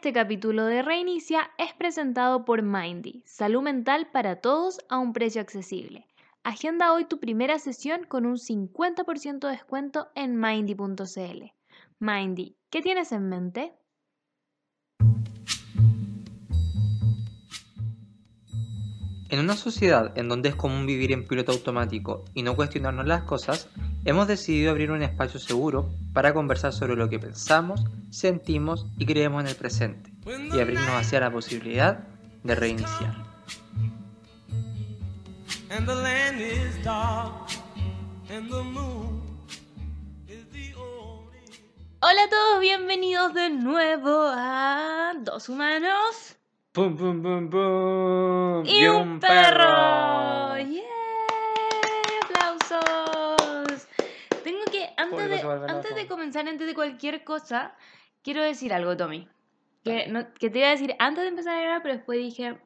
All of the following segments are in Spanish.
Este capítulo de Reinicia es presentado por Mindy, salud mental para todos a un precio accesible. Agenda hoy tu primera sesión con un 50% de descuento en mindy.cl. Mindy, ¿qué tienes en mente? En una sociedad en donde es común vivir en piloto automático y no cuestionarnos las cosas, hemos decidido abrir un espacio seguro para conversar sobre lo que pensamos, sentimos y creemos en el presente y abrirnos hacia la posibilidad de reiniciar. Hola a todos, bienvenidos de nuevo a Dos Humanos ¡Pum, pum, pum, pum! y un perro. ¡Yeah! ¡Aplausos! Tengo que, antes, de, antes de comenzar, antes de cualquier cosa, quiero decir algo, Tommy. Que, no- que te iba a decir antes de empezar a grabar, pero después dije,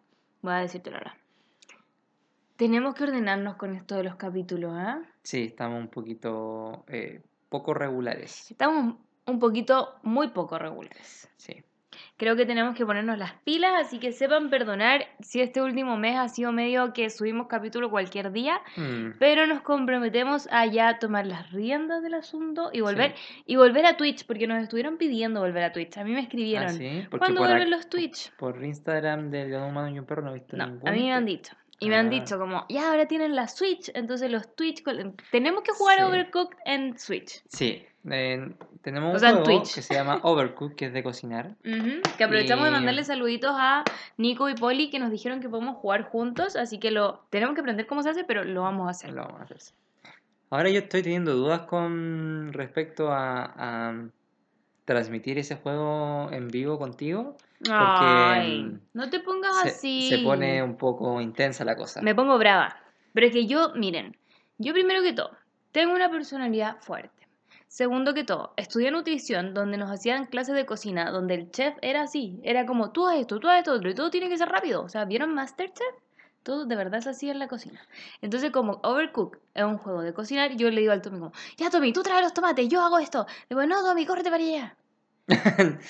voy a decírtelo ahora. Tenemos que ordenarnos con esto de los capítulos, ¿ah? Sí, estamos un poquito eh, poco regulares. Estamos un poquito, muy poco regulares. Sí. Creo que tenemos que ponernos las pilas, así que sepan perdonar si este último mes ha sido medio que subimos capítulo cualquier día, Mm, pero nos comprometemos a ya tomar las riendas del asunto y volver y volver a Twitch, porque nos estuvieron pidiendo volver a Twitch. A mí me escribieron, ¿Ah, sí? ¿cuándo por, vuelven los Twitch? por Instagram de León Humano y un perro no he visto No, ningún. a mí me han dicho. Y me han Ah. dicho como, ya ahora tienen la Switch, entonces los Twitch, tenemos que jugar Sí. Overcooked en Switch. Sí, eh, tenemos O un sea, en juego Twitch. que se llama Overcooked, que es de cocinar. Ujú, Que aprovechamos de Y- mandarle saluditos a Nico y Poli que nos dijeron que podemos jugar juntos, así que lo tenemos que aprender cómo se hace, pero lo vamos a hacer. Lo vamos a hacer. Ahora yo estoy teniendo dudas con respecto a, a transmitir ese juego en vivo contigo. Ay, mm, no te pongas Se, así. se pone un poco intensa la cosa. Me pongo brava. Pero es que yo, miren, yo primero que todo, tengo una personalidad fuerte. Segundo que todo, estudié nutrición donde nos hacían clases de cocina, donde el chef era así, era como tú haz esto, tú haz esto, otro, y todo tiene que ser rápido. O sea, ¿vieron Masterchef? Todo de verdad es así en la cocina. Entonces, como Overcook es un juego de cocinar, yo le digo al Tommy como, ya Tommy, tú traes los tomates, yo hago esto. Le digo, no, Tommy, córrete para allá.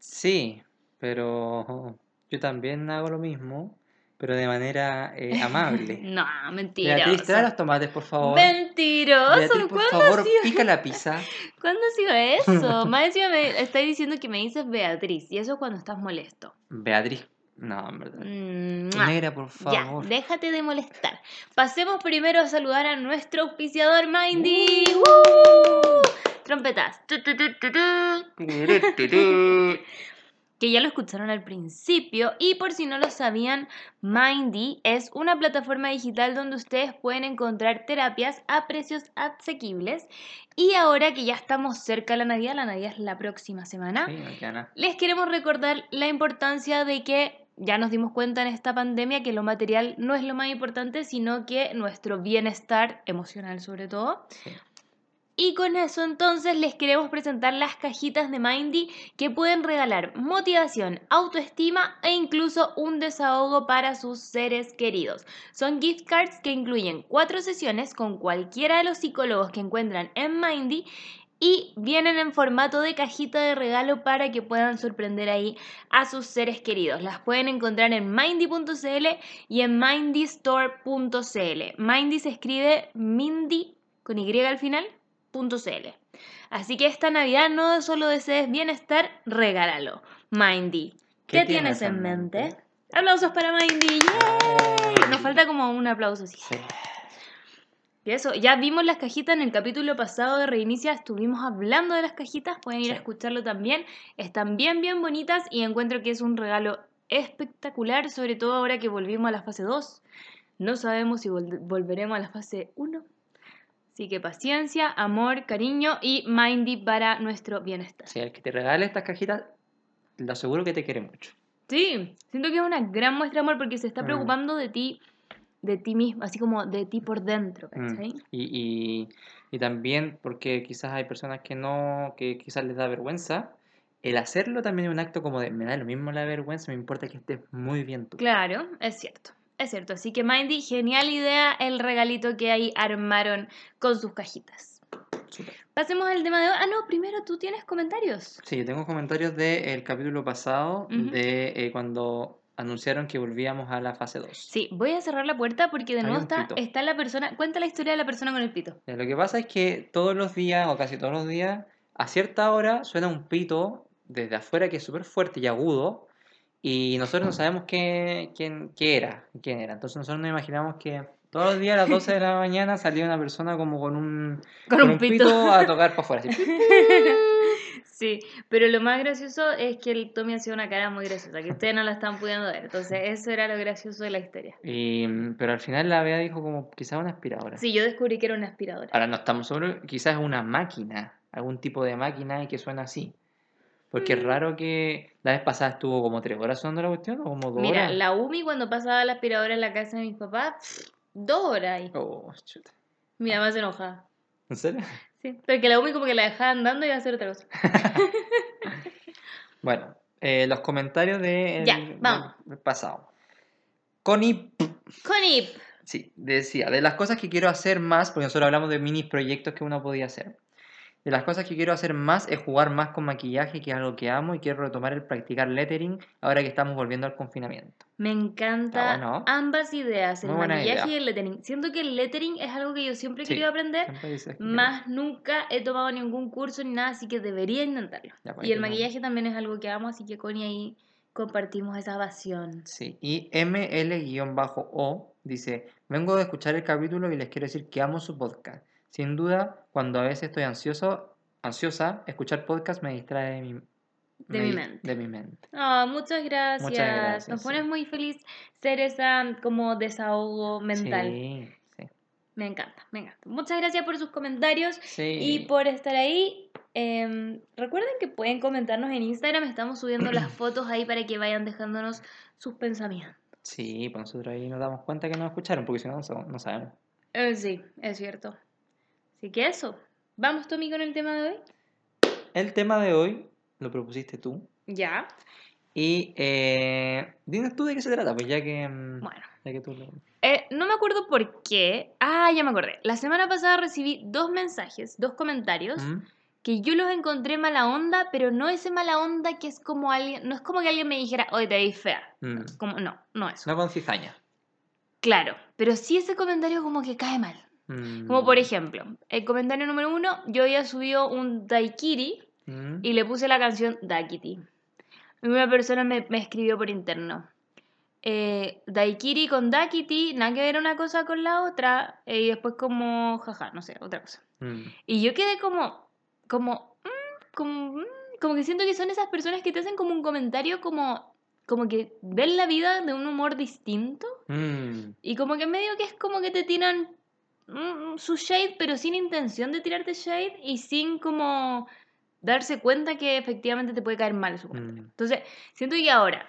Sí, pero yo también hago lo mismo, pero de manera eh, amable. No, Beatriz, trae mentiroso. los tomates, por favor. Mentiroso, Beatriz, por ¿cuándo favor, sido? pica la pizza. ¿Cuándo ha sido eso? Más encima me estáis diciendo que me dices Beatriz y eso es cuando estás molesto. Beatriz, no, en verdad. Mm. Negra, por Ya, favor. déjate de molestar. Pasemos primero a saludar a nuestro auspiciador Mindy. ¡Woo! Trompetas. Que ya lo escucharon al principio y por si no lo sabían, Mindy es una plataforma digital donde ustedes pueden encontrar terapias a precios asequibles y ahora que ya estamos cerca de la Navidad, la Navidad es la próxima semana, Sí, les queremos recordar la importancia de que ya nos dimos cuenta en esta pandemia que lo material no es lo más importante, sino que nuestro bienestar emocional sobre todo. Sí. Y con eso entonces les queremos presentar las cajitas de Mindy que pueden regalar motivación, autoestima e incluso un desahogo para sus seres queridos. Son gift cards que incluyen cuatro sesiones con cualquiera de los psicólogos que encuentran en Mindy y vienen en formato de cajita de regalo para que puedan sorprender ahí a sus seres queridos. Las pueden encontrar en mindy.cl y en mindystore.cl. Mindy se escribe Mindy con Y al final .cl. Así que esta Navidad no solo desees bienestar, regálalo. Mindy, ¿qué, tienes en mente? Aplausos para Mindy. ¡Yay! Nos falta como un aplauso así. Sí. Y eso, ya vimos las cajitas en el capítulo pasado de Reinicia, estuvimos hablando de las cajitas, pueden ir a escucharlo también. Están bien, bien bonitas y encuentro que es un regalo espectacular, sobre todo ahora que volvimos a la fase 2. No sabemos si vol- volveremos a la fase 1. Así que paciencia, amor, cariño y Mindy para nuestro bienestar. Sí, el que te regale estas cajitas, te aseguro que te quiere mucho. Sí, siento que es una gran muestra de amor porque se está Mm. preocupando de ti, de ti mismo, así como de ti por dentro, Mm. Y, y, y también porque quizás hay personas que no, que quizás les da vergüenza. El hacerlo también es un acto como de, me da lo mismo la vergüenza, me importa que estés muy bien tú. Claro, es cierto. Es cierto. Así que Mindy, genial idea el regalito que ahí armaron con sus cajitas. Pasemos al tema de hoy. Ah, no, primero tú tienes comentarios. Sí, yo tengo comentarios del capítulo pasado de eh, cuando anunciaron que volvíamos a la fase 2. Sí, voy a cerrar la puerta porque de Hay nuevo está, está la persona. Cuenta la historia de la persona con el pito. Ya, Lo que pasa es que todos los días, o casi todos los días, a cierta hora suena un pito desde afuera que es súper fuerte y agudo, y nosotros no sabemos qué, quién, qué era, quién era. Entonces nosotros nos imaginamos que todos los días a las 12 de la mañana salía una persona como con un, Con, un pito. a tocar para afuera. así. sí, pero lo más gracioso es que el Tommy hacía una cara muy graciosa, que ustedes no la están pudiendo ver. Entonces, eso era lo gracioso de la historia. Y, pero al final la Bea dijo como quizás una aspiradora. Sí, yo descubrí que era una aspiradora. Ahora no estamos seguros, quizás es una máquina, algún tipo de máquina y que suena así. Porque es Mm. raro que la vez pasada estuvo como tres horas sonando la cuestión o como dos Mira, horas. la Umi cuando pasaba la aspiradora en la casa de mis papás, pff, dos horas ahí. Oh, chuta. Mi mamá se enojaba. ¿En serio? Sí, porque la Umi como que la dejaba andando y iba a hacer otra cosa. Bueno, eh, los comentarios de Ya, el- vamos. del pasado. Connie, Conip. sí, decía, de las cosas que quiero hacer más, porque nosotros hablamos de mini proyectos que uno podía hacer. De las cosas que quiero hacer más es jugar más con maquillaje, que es algo que amo, y quiero retomar el practicar lettering ahora que estamos volviendo al confinamiento. Me encanta bueno. ambas ideas, el Muy maquillaje idea. y el lettering. Siento que el lettering es algo que yo siempre he Sí, querido aprender, que- más nunca he tomado ningún curso ni nada, así que debería intentarlo. Ya, pues, Y el tenemos. maquillaje también es algo que amo, así que Connie ahí compartimos esa pasión. Sí, y ML-O dice, vengo de escuchar el capítulo y les quiero decir que amo su podcast. Sin duda, cuando a veces estoy ansioso, ansiosa, escuchar podcast me distrae de mi, De mi mente. De mi mente. Ah, muchas gracias. gracias, Nos sí. pones muy feliz ser esa como desahogo mental. Sí, sí. Me encanta, me encanta. Muchas gracias por sus comentarios Sí. y por estar ahí. Em, recuerden que pueden comentarnos en Instagram, estamos subiendo las fotos ahí para que vayan dejándonos sus pensamientos. Sí, pues nosotros ahí nos damos cuenta que nos escucharon, porque si no, no sabemos. Eh, sí, es cierto. Así que eso. ¿Vamos, Tommy, con el tema de hoy? El tema de hoy lo propusiste tú. Ya. Y eh, dinos tú de qué se trata, pues ya que, mm, Bueno. ya que tú lo... Eh, no me acuerdo por qué. Ah, ya me acordé. La semana pasada recibí dos mensajes, dos comentarios. ¿Mm? que yo los encontré mala onda, pero no ese mala onda que es como alguien, no es como que alguien me dijera, oye, te veis fea. Mm. Como, no, no eso. No con cizaña. Claro, pero sí ese comentario como que cae mal. Mm. Como por ejemplo, el comentario número uno, yo había subido un daiquiri Mm. y le puse la canción Daikiti. Y una persona me, me escribió por interno. Eh, daiquiri con Daikiti, nada que ver una cosa con la otra. eh, y después como, jaja, no sé, otra cosa. Mm. Y yo quedé como, como, mm, como, mm, como que siento que son esas personas que te hacen como un comentario como, como que ven la vida de un humor distinto Mm. y como que medio que es como que te tiran mm, su shade pero sin intención de tirarte shade y sin como darse cuenta que efectivamente te puede caer mal su comentario. Mm. Entonces, siento que ahora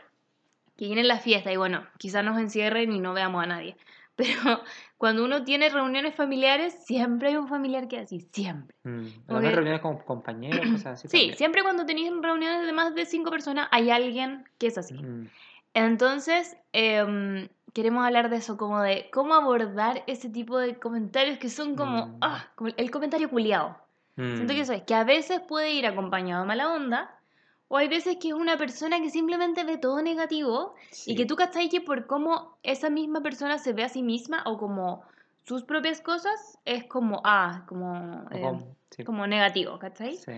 que viene la fiesta y bueno, quizás nos encierren y no veamos a nadie, pero cuando uno tiene reuniones familiares, siempre hay un familiar que es así, siempre. Mm. Como Las que- reuniones con compañeros, cosas así. Sí, también. siempre cuando tenéis reuniones de más de cinco personas hay alguien que es así. Mm. Entonces, em, queremos hablar de eso, como de cómo abordar ese tipo de comentarios que son como, Mm. ah, como el comentario culiado. Siento que Mm. eso es, que a veces puede ir acompañado de mala onda, o hay veces que es una persona que simplemente ve todo negativo y Sí. que tú cachai que por cómo esa misma persona se ve a sí misma o como sus propias cosas, es como, ah, como, como- sí. como negativo, ¿cachai? Sí.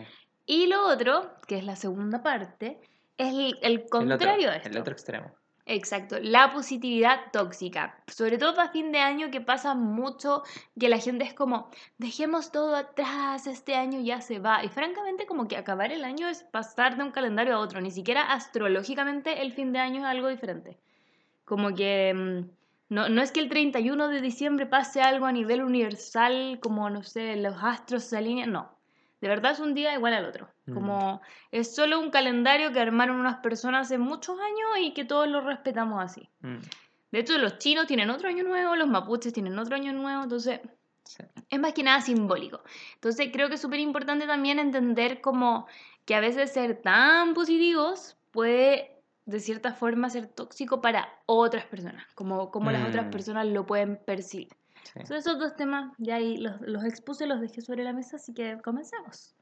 Y lo otro, que es la segunda parte, es el, el El otro, contrario de esto. el otro extremo. Exacto, la positividad tóxica. Sobre todo a fin de año que pasa mucho que la gente es como, dejemos todo atrás, este año ya se va. Y francamente como que acabar el año es pasar de un calendario a otro. Ni siquiera astrológicamente el fin de año es algo diferente. Como que mm, no, no es que el 31 de diciembre pase algo a nivel universal, como no sé, los astros se alinean, no. De verdad es un día igual al otro. Mm. Como es solo un calendario que armaron unas personas hace muchos años y que todos lo respetamos así. Mm. De hecho, los chinos tienen otro año nuevo, los mapuches tienen otro año nuevo, entonces Sí. es más que nada simbólico. Entonces creo que es súper importante también entender como que a veces ser tan positivos puede de cierta forma ser tóxico para otras personas, como, como las otras Mm. personas lo pueden percibir. Sí. Son esos dos temas, ya ahí los, los expuse, los dejé sobre la mesa, así que comencemos.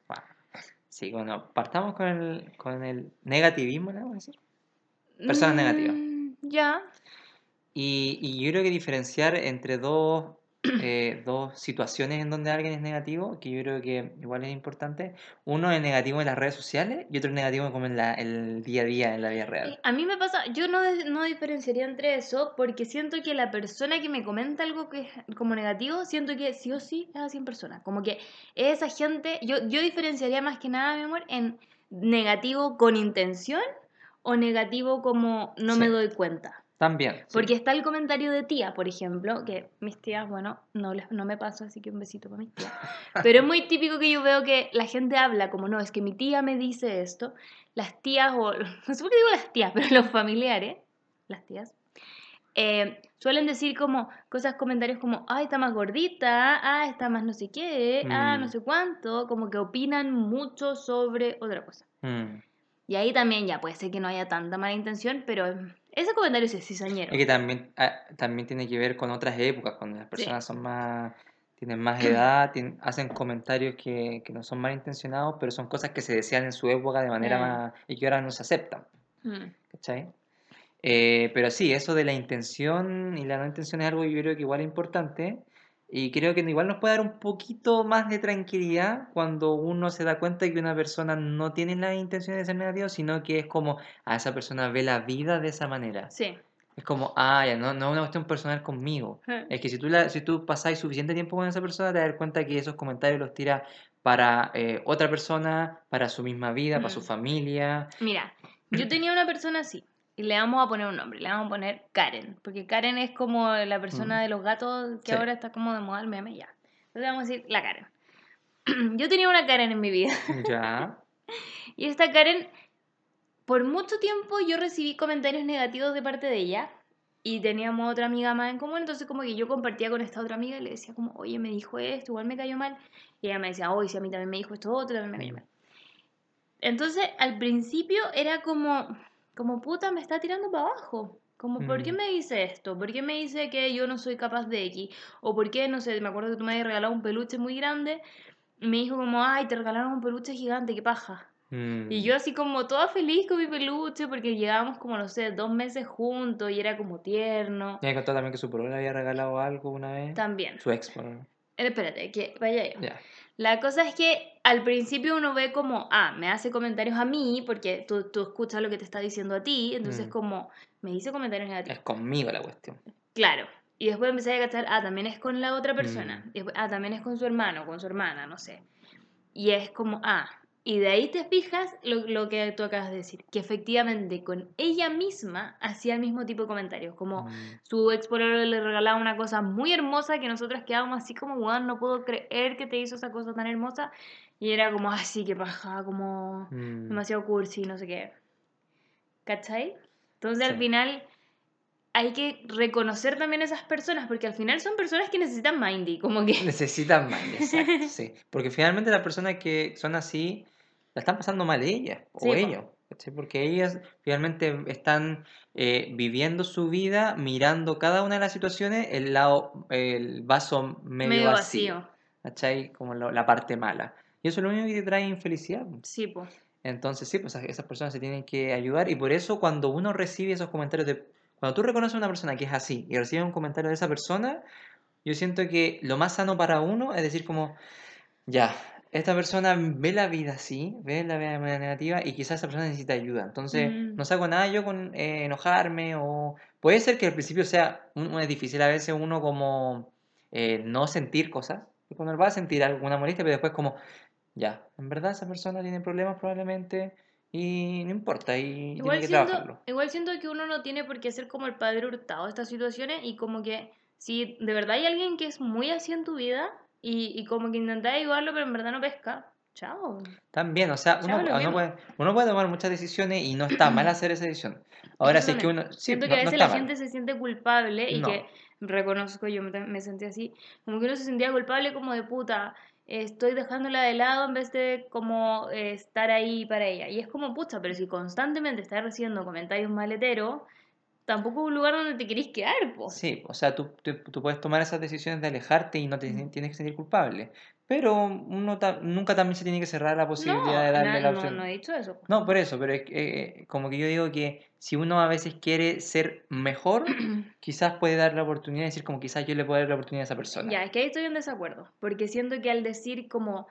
Sí, bueno, partamos con el, con el negativismo, ¿le vamos a decir? Personas negativas. Mm, Ya. Y, y yo creo que diferenciar entre dos, eh, dos situaciones en donde alguien es negativo, que yo creo que igual es importante. Uno es negativo en las redes sociales y otro es negativo como en la, el día a día, en la vida real. A mí me pasa, yo no, no diferenciaría entre eso porque siento que la persona que me comenta algo que es como negativo, siento que sí o sí es así en persona. Como que esa gente, yo, yo diferenciaría más que nada, mi amor, en negativo con intención o negativo como no me doy cuenta. También. sí. Porque está el comentario de tía, por ejemplo, que mis tías, bueno, no, les, no me paso, así que un besito para mis tías. Pero es muy típico que yo veo que la gente habla como, no, es que mi tía me dice esto. Las tías, o no sé por qué digo las tías, pero los familiares, las tías, eh, suelen decir como cosas, comentarios como, ah, está más gordita, ah, está más no sé qué, ah, no Mm. sé cuánto, como que opinan mucho sobre otra cosa. Mm. Y ahí también ya puede ser que no haya tanta mala intención, pero ese comentario sí es cizañero. Es que también, ah, también tiene que ver con otras épocas, cuando las personas son más, tienen más edad, tien- hacen comentarios que, que no son malintencionados, pero son cosas que se decían en su época de manera Mm. más, y que ahora no se aceptan, Mm. ¿cachai? Eh, pero sí, eso de la intención y la no intención es algo que yo creo que igual es importante, y creo que igual nos puede dar un poquito más de tranquilidad cuando uno se da cuenta que una persona no tiene la intención de ser negativo, sino que es como, a esa persona ve la vida de esa manera. Sí. Es como, ah, ya, no, no es una cuestión personal conmigo. Mm. Es que si tú, la, si tú pasáis suficiente tiempo con esa persona, te das cuenta que esos comentarios los tira para eh, otra persona, para su misma vida, para su Mm. familia. Mira, yo tenía una persona así. Y le vamos a poner un nombre, le vamos a poner Karen. Porque Karen es como la persona Mm. de los gatos que Sí. ahora está como de moda el meme, ya. Entonces vamos a decir la Karen. Yo tenía una Karen en mi vida. Ya. Y esta Karen, por mucho tiempo yo recibí comentarios negativos de parte de ella. Y teníamos otra amiga más en común, entonces como que yo compartía con esta otra amiga y le decía como, oye, me dijo esto, igual me cayó mal. Y ella me decía, oye, si a mí también me dijo esto otro, también me cayó Mm. mal. Entonces, al principio era como, como puta, me está tirando para abajo. Como, ¿por qué Mm. me dice esto? ¿Por qué me dice que yo no soy capaz de X? O ¿por qué, no sé, me acuerdo que tú me habías regalado un peluche muy grande. Y me dijo como, ay, te regalaron un peluche gigante, qué paja. Mm. Y yo así como toda feliz con mi peluche porque llevábamos como, no sé, dos meses juntos y era como tierno. Me contó también que su le había regalado algo una vez. También. Su ex, polola. Eh, Espérate, que vaya yo. Ya. La cosa es que al principio uno ve como, ah, me hace comentarios a mí, porque tú, tú escuchas lo que te está diciendo a ti, entonces Mm. como, me dice comentarios negativos. Es conmigo la cuestión. Claro. Y después empecé a cachar, ah, también es con la otra persona. Mm. Y después, ah, también es con su hermano, con su hermana, no sé. Y es como, ah, y de ahí te fijas lo, lo que tú acabas de decir, que efectivamente con ella misma hacía el mismo tipo de comentarios, como Mm. su ex le regalaba una cosa muy hermosa que nosotras quedábamos así como, weón, no puedo creer que te hizo esa cosa tan hermosa. Y era como, así que paja, como Mm. demasiado cursi, no sé qué. ¿Cachai? Entonces al Sí. final hay que reconocer también a esas personas, porque al final son personas que necesitan mindy, como que... Necesitan más, exacto, sí. Porque finalmente las personas que son así la están pasando mal ellas o Sí, po. ellos. ¿cachai? Porque ellas finalmente están eh, viviendo su vida, mirando cada una de las situaciones, el lado, el vaso medio, Medio vacío. vacío. Como lo- la parte mala. Y eso es lo único que te trae infelicidad. Sí, pues. Entonces, sí, pues esas personas se tienen que ayudar y por eso cuando uno recibe esos comentarios de... Cuando tú reconoces a una persona que es así y recibes un comentario de esa persona, yo siento que lo más sano para uno es decir como, ya, esta persona ve la vida así, ve la vida de manera negativa y quizás esa persona necesita ayuda. Entonces, Mm. no saco nada yo con eh, enojarme o... Puede ser que al principio sea, un- es difícil a veces uno como eh, no sentir cosas, y cuando va a sentir alguna molestia, pero después como, ya, en verdad esa persona tiene problemas probablemente y no importa, y Igual tiene que siento, trabajarlo. igual siento que uno no tiene por qué ser como el padre hurtado de estas situaciones y como que si de verdad hay alguien que es muy así en tu vida y, y como que intentás ayudarlo pero en verdad no pesca, chao. También, o sea, uno, uno puede, uno puede tomar muchas decisiones y no está mal hacer esa decisión. Ahora, si es que uno... Sí, Siento no, que a no veces está la mal. gente se siente culpable y No. que reconozco, yo me, me sentí así, como que uno se sentía culpable como de puta, estoy dejándola de lado en vez de como eh, estar ahí para ella. Y es como puta, pero si constantemente estás recibiendo comentarios maleteros, tampoco es un lugar donde te querés quedar, po. Sí, o sea, tú, tú, tú puedes tomar esas decisiones de alejarte y no te Mm. tienes que sentir culpable. Pero uno ta- nunca también se tiene que cerrar la posibilidad de No, darle la no, opción. no he dicho eso. po. No, por eso, pero es que, eh, como que yo digo que si uno a veces quiere ser mejor, quizás puede dar la oportunidad de decir como quizás yo le puedo dar la oportunidad a esa persona. Ya, es que ahí estoy en desacuerdo, porque siento que al decir como,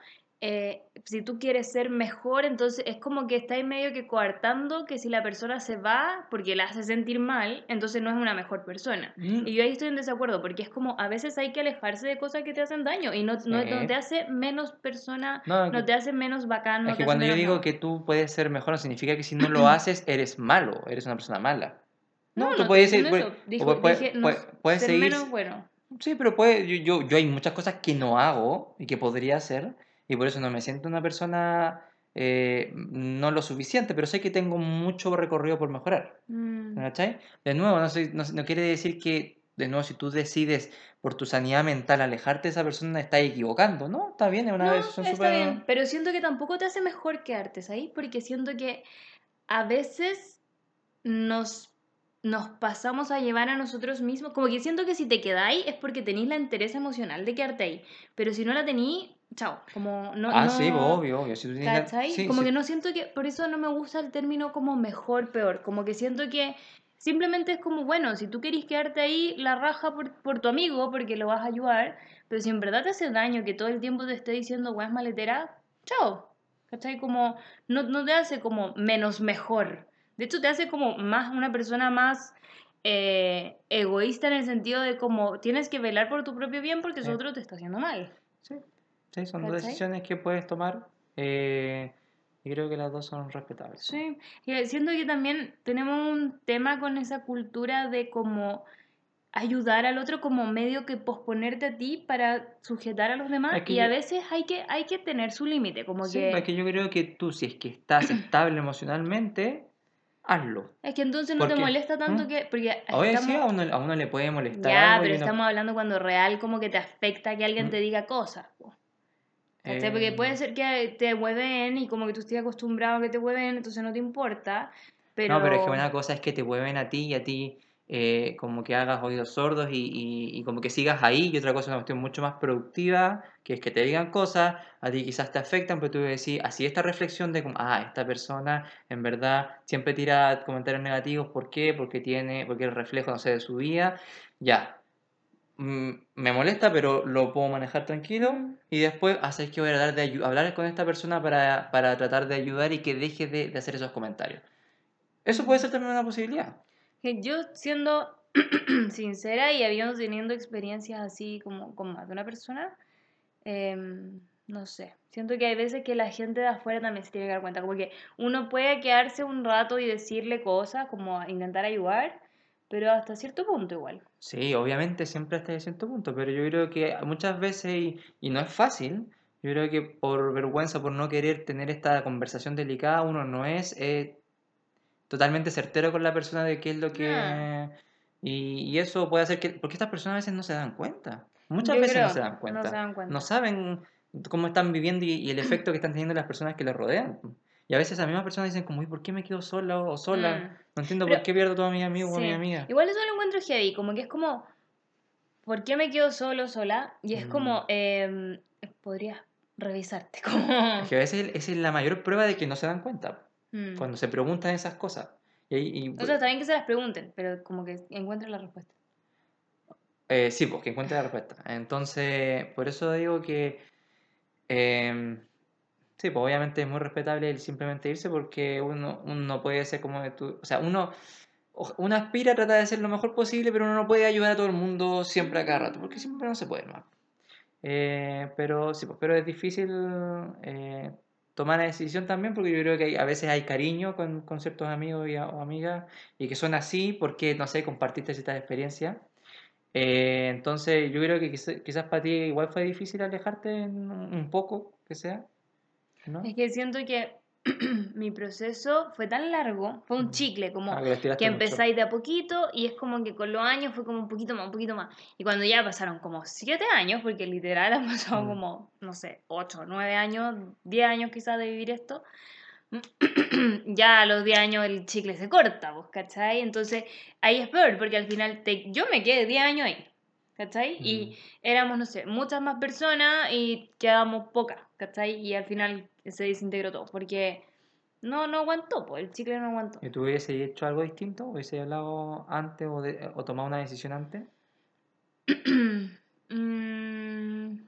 eh, si tú quieres ser mejor, entonces es como que estáis medio que coartando que si la persona se va porque la hace sentir mal, entonces no es una mejor persona. Mm, Y yo ahí estoy en desacuerdo, porque es como a veces hay que alejarse de cosas que te hacen daño y no, no, no Sí. te hace menos persona, No, no te hace menos bacán, no es que cuando yo digo que tú puedes ser mejor, no significa que si no lo haces eres malo, eres una persona mala. No, No, tú no puedes ser, eso. Dijo- puedes- dije no puedes- puedes ser seguir, menos bueno. sí, pero puede, yo, yo, yo hay muchas cosas que no hago y que podría hacer y por eso no me siento una persona eh, no lo suficiente, pero sé que tengo mucho recorrido por mejorar. Mm. ¿Cachai? De nuevo, no, sé- no, no quiere decir que, de nuevo, si tú decides por tu sanidad mental alejarte de esa persona, estás equivocando, ¿no? Está bien, es una No, decisión está bien, pero siento que tampoco te hace mejor quedarte, ¿sabes? Porque siento que a veces nos, nos pasamos a llevar a nosotros mismos, como que siento que si te quedáis es porque tenéis la interés emocional de quedarte ahí, pero si no la tenéis, chao, como no... Ah, no, sí, obvio, obvio. Si tú tienes sí, como sí. que no siento que, por eso no me gusta el término como mejor, peor, como que siento que simplemente es como, bueno, si tú querís quedarte ahí, la raja por, por tu amigo, porque lo vas a ayudar, pero si en verdad te hace daño que todo el tiempo te esté diciendo, weas maletera, chao. ¿Cachai? Como, no, no te hace como menos mejor. De hecho, te hace como más una persona más eh, egoísta en el sentido de como tienes que velar por tu propio bien porque eso otro te está haciendo mal. Sí, sí, son dos ¿Cachai? decisiones que puedes tomar eh, y creo que las dos son respetables. Sí, y siento que también tenemos un tema con esa cultura de como ayudar al otro como medio que posponerte a ti para sujetar a los demás Es que y a veces hay que, hay que tener su límite, como Sí, que... es que yo creo que tú, si es que estás estable emocionalmente, hazlo. Es que entonces no ¿Por te molesta tanto ¿Mm? que... Porque Oye, sí, estamos... a uno, a uno le puede molestar Ya, algo pero estamos hablando cuando real como que te afecta que alguien ¿Mm? te diga cosas. po. ¿Cachai? Porque puede ser que te hueven y como que tú estés acostumbrado a que te hueven, entonces no te importa. Pero... No, pero es que una cosa es que te mueven a ti y a ti eh, como que hagas oídos sordos y, y- y como que sigas ahí y otra cosa es una cuestión mucho más productiva, que es que te digan cosas, a ti quizás te afectan, pero tú decís, así esta reflexión de como, ah, esta persona en verdad siempre tira comentarios negativos, ¿por qué? Porque tiene, porque el reflejo, no sé, de su vida, ya. Mm, me molesta, pero lo puedo manejar tranquilo y después haces que voy a hablar con esta persona para, para tratar de ayudar y que deje de, hacer esos comentarios. Eso puede ser también una posibilidad. Yo siendo sincera y habiendo teniendo experiencias así como con más de una persona, em, no sé, siento que hay veces que la gente de afuera también se tiene que dar cuenta, como uno puede quedarse un rato y decirle cosas, como intentar ayudar, pero hasta cierto punto igual. Sí, obviamente siempre hasta cierto punto, pero yo creo que muchas veces, y, y no es fácil, yo creo que por vergüenza, por no querer tener esta conversación delicada, uno no es eh, totalmente certero con la persona de qué es lo que... Ah. Y, y eso puede hacer que... Porque estas personas a veces no se dan cuenta. Muchas Yo veces no se dan no cuenta. se dan cuenta. No saben cómo están viviendo y, y el efecto que están teniendo las personas que les rodean. Y a veces las mismas personas dicen como, ¿y por qué me quedo sola o sola? Mm. No entiendo Pero- por qué pierdo a todos mis amigos o a Sí. mi amiga. Igual eso lo encuentro heavy, como que es como, ¿por qué me quedo solo, sola? Y es Mm. como, em, podrías revisarte, como... Es que a veces esa es la mayor prueba de que no se dan cuenta. Mm. Cuando se preguntan esas cosas. Y, O sea, está bien que se las pregunten, pero como que encuentren la respuesta. eh, sí, pues que encuentre la respuesta. Entonces, por eso digo que... em, sí, pues obviamente es muy respetable el simplemente irse porque uno, uno no puede ser como de tú... O sea, uno, uno aspira a tratar de ser lo mejor posible, pero uno no puede ayudar a todo el mundo siempre a cada rato, porque siempre no se puede, ¿no? Eh, pero sí, pues, pero es difícil eh, tomar la decisión también porque yo creo que hay- a veces hay cariño con, con ciertos amigos y, a- o amigas y que son así porque, no sé, compartiste ciertas experiencias. Eh, entonces yo creo que quizá- quizás para ti igual fue difícil alejarte en un poco, que sea, ¿no? Es que siento que mi proceso fue tan largo, fue un chicle, como Ah, que empezáis de a poquito y es como que con los años fue como un poquito más, un poquito más. Y cuando ya pasaron como siete años, porque literal han pasado Mm. como, no sé, ocho, nueve años, diez años quizás de vivir esto, ya a los 10 años el chicle se corta, ¿vos cachai? Entonces ahí es peor, porque al final te, yo me quedé 10 años ahí, ¿cachai? Y Mm. éramos, no sé, muchas más personas y quedábamos pocas, ¿cachai? Y al final se desintegró todo, porque no, no aguantó, pues el chicle no aguantó. ¿Y tú hubieses hecho algo distinto? ¿Hubiese hablado antes o, de- o tomado una decisión antes? Mm,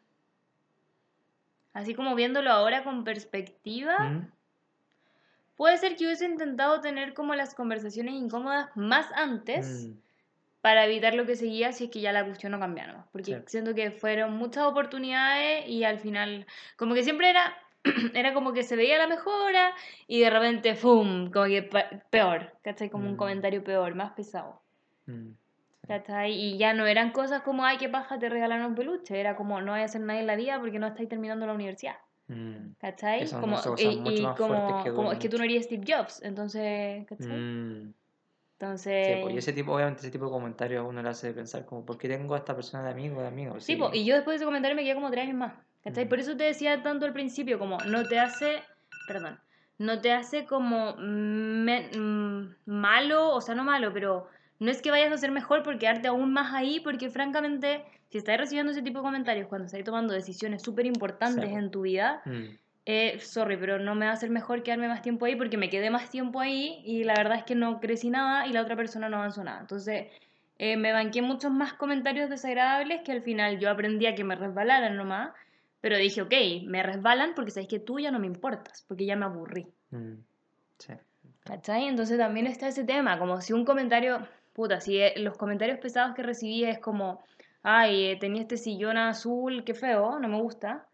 así como viéndolo ahora con perspectiva. ¿Mm? Puede ser que hubiese intentado tener como las conversaciones incómodas más antes Mm. para evitar lo que seguía si es que ya la cuestión no cambiaba. Porque Sí. siento que fueron muchas oportunidades y al final, como que siempre era, era como que se veía la mejora y de repente, ¡fum! Como que peor, ¿cachai? Como un Mm. comentario peor, más pesado, Mm. ¿cachai? Y ya no eran cosas como, ay, qué paja, te regalaron un peluche, era como, no voy a hacer nada en la vida porque no estáis terminando la universidad. Mm. ¿Cachai? Que son Como, y, y como, que como es que tú no eres Steve Jobs, entonces, ¿cachai? Mm. Entonces, Sí, pues, y ese tipo, obviamente ese tipo de comentarios a uno le hace pensar como, ¿por qué tengo a esta persona de amigo de amigo? sí, Sí. po, y yo después de ese comentario me quedé como tres años más, ¿cachai? Mm. Por eso te decía tanto al principio, como no te hace, perdón, no te hace como me- mm, malo, o sea, no malo, pero no es que vayas a ser mejor por quedarte aún más ahí, porque francamente, si estás recibiendo ese tipo de comentarios cuando estás tomando decisiones súper importantes Sí, en tu vida, Mm. Eh, sorry, pero no me va a hacer mejor quedarme más tiempo ahí porque me quedé más tiempo ahí y la verdad es que no crecí nada y la otra persona no avanzó nada. Entonces, eh, me banqué muchos más comentarios desagradables que al final yo aprendí a que me resbalaran nomás, pero dije, ok, me resbalan porque sabéis que tú ya no me importas, porque ya me aburrí. Mm. Sí. ¿Cachai? Entonces también está ese tema, como si un comentario, puta, si eh, los comentarios pesados que recibí es como, ay, eh, tenía este sillón azul, qué feo, no me gusta.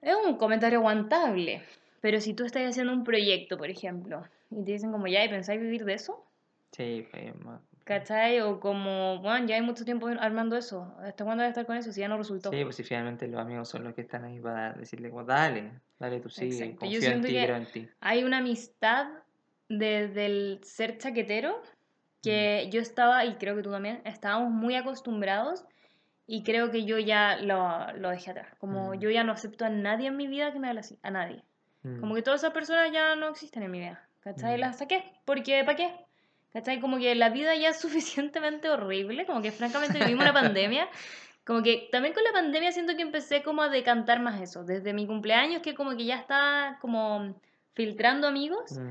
Es un comentario aguantable, pero si tú estás haciendo un proyecto, por ejemplo, y te dicen como, ya, ¿y pensáis vivir de eso? Sí, pues, más- ¿Cachai? O como, bueno, ya hay mucho tiempo armando eso, ¿hasta cuándo voy a estar con eso si ya no resultó? Sí, pues si finalmente los amigos son los que están ahí para decirle, como, dale, dale, tú sigue, confío en ti, creo en ti. hay una amistad desde el ser chaquetero Mm. que yo estaba, y creo que tú también, estábamos muy acostumbrados y creo que yo ya lo, lo dejé atrás. Como Mm. yo ya no acepto a nadie en mi vida que me hable así, a nadie. Mm. Como que todas esas personas ya no existen en mi vida. ¿Cachai? Mm. Las saqué. Porque, ¿para qué? ¿Cachai? Como que la vida ya es suficientemente horrible. Como que francamente vivimos una pandemia. Como que también con la pandemia siento que empecé como a decantar más eso. Desde mi cumpleaños que como que ya estaba como filtrando amigos. Mm.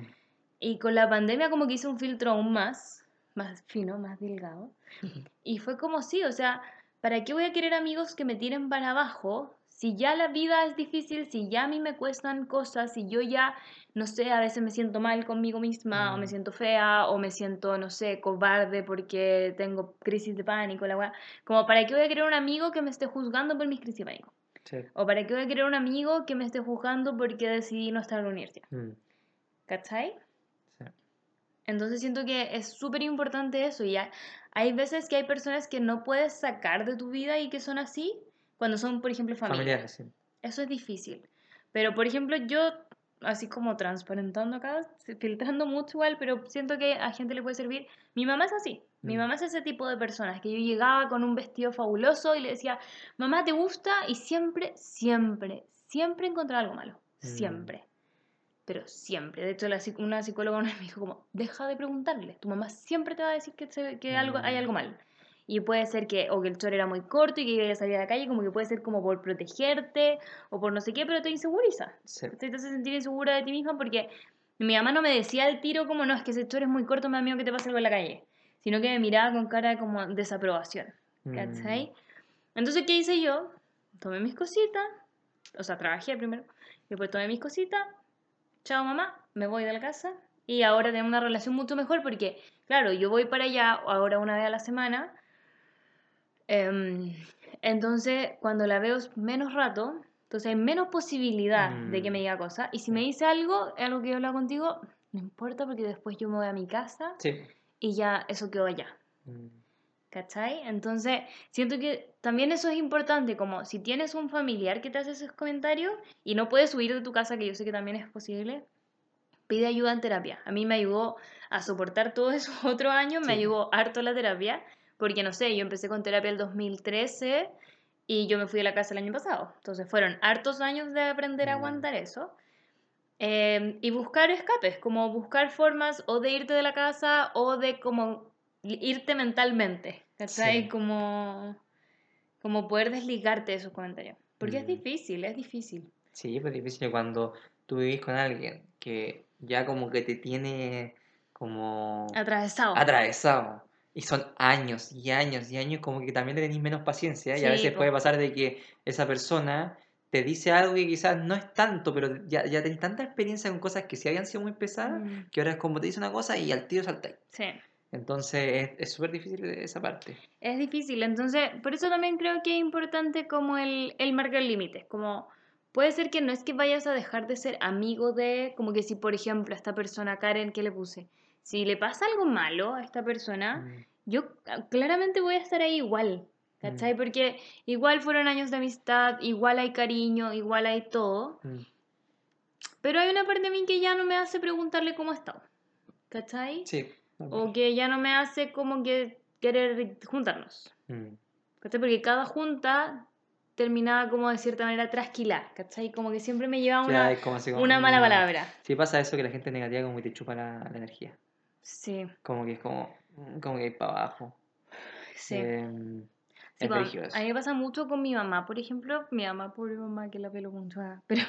Y con la pandemia como que hice un filtro aún más, más fino, más delgado. Y fue como sí, o sea, ¿para qué voy a querer amigos que me tiren para abajo? Si ya la vida es difícil, si ya a mí me cuestan cosas, si yo ya, no sé, a veces me siento mal conmigo misma, o me siento fea, o me siento, no sé, cobarde porque tengo crisis de pánico, la weá. Como, ¿para qué voy a querer un amigo que me esté juzgando por mis crisis de pánico? Sí. O ¿para qué voy a querer un amigo que me esté juzgando porque decidí no estar en la universidad? Mm. ¿Cachai? Sí. Entonces siento que es súper importante eso y hay, hay veces que hay personas que no puedes sacar de tu vida y que son así cuando son, por ejemplo, familia. Familiares, sí. Eso es difícil. Pero, por ejemplo, yo, así como transparentando acá, filtrando mucho igual, pero siento que a gente le puede servir. Mi mamá es así. Mi Mm. mamá es ese tipo de personas que yo llegaba con un vestido fabuloso y le decía, mamá, ¿te gusta? Y siempre, siempre, siempre encontraba algo malo. Mm. Siempre. Pero siempre. De hecho, la una psicóloga una vez me dijo como, deja de preguntarle. Tu mamá siempre te va a decir que, se- que algo, hay Mm. algo mal. Y puede ser que, o que el chor era muy corto y que iba a salir a la calle, como que puede ser como por protegerte o por no sé qué, pero te inseguriza. Sí. Te hace sentir insegura de ti misma porque mi mamá no me decía al tiro como, no, es que ese chor es muy corto, me da miedo que te pase algo en la calle. Sino que me miraba con cara como desaprobación. ¿Cachai? Mm. Entonces, ¿qué hice yo? Tomé mis cositas, o sea, trabajé primero, después tomé mis cositas, chao mamá, me voy de la casa y ahora tenemos una relación mucho mejor porque, claro, yo voy para allá ahora una vez a la semana, em, entonces cuando la veo menos rato, entonces hay menos posibilidad de que me Mm. diga cosas y si me dice algo, algo que yo hablo contigo, no importa porque después yo me voy a mi casa Sí. y ya eso quedó allá. Mm. ¿Cachai? Entonces, siento que también eso es importante, como si tienes un familiar que te hace esos comentarios y no puedes huir de tu casa, que yo sé que también es posible, pide ayuda en terapia. A mí me ayudó a soportar todos esos otros años, me Sí. ayudó harto la terapia, porque no sé, yo empecé con terapia el 2013 y yo me fui de la casa el año pasado. Entonces fueron hartos años de aprender a aguantar eso. Eh, y buscar escapes, como buscar formas o de irte de la casa o de como irte mentalmente, ¿cachai? Sí. Como, como poder desligarte de esos comentarios. Porque es difícil, es difícil. Sí, pues difícil cuando tú vivís con alguien que ya como que te tiene como Atravesado. atravesado. Y son años y años y años como que también le tenéis menos paciencia. Y a veces po. puede pasar de que esa persona te dice algo que quizás no es tanto, pero ya, ya tenés tanta experiencia con cosas que sí habían sido muy pesadas, Mm, que ahora es como te dice una cosa y al tiro saltáis. sí. Entonces es- es súper difícil esa parte. Es difícil, entonces por eso también creo que es importante como el, el marcar límites, como puede ser que no es que vayas a dejar de ser amigo de, como que si por ejemplo a esta persona, Karen, que le puse, si le pasa algo malo a esta persona, Mm, yo ah, claramente voy a estar ahí igual, ¿cachai? Porque igual fueron años de amistad, igual hay cariño, igual hay todo, mm. pero hay una parte de mí que ya no me hace preguntarle cómo ha estado, ¿cachai? Sí. O que ya no me hace como que querer juntarnos. Mm. ¿Cachai? Porque cada junta terminaba como de cierta manera trasquilada, ¿cachai? Como que siempre me llevaba una, como así como, una mala mm. palabra. Sí pasa eso que la gente negativa como que te chupa la, la energía. Sí, Como que es como, mm, como que hay para abajo. sí. Em, Sí, a mí me pasa mucho con mi mamá, por ejemplo. Mi mamá, pobre mamá, que la pelo mucho. Pero,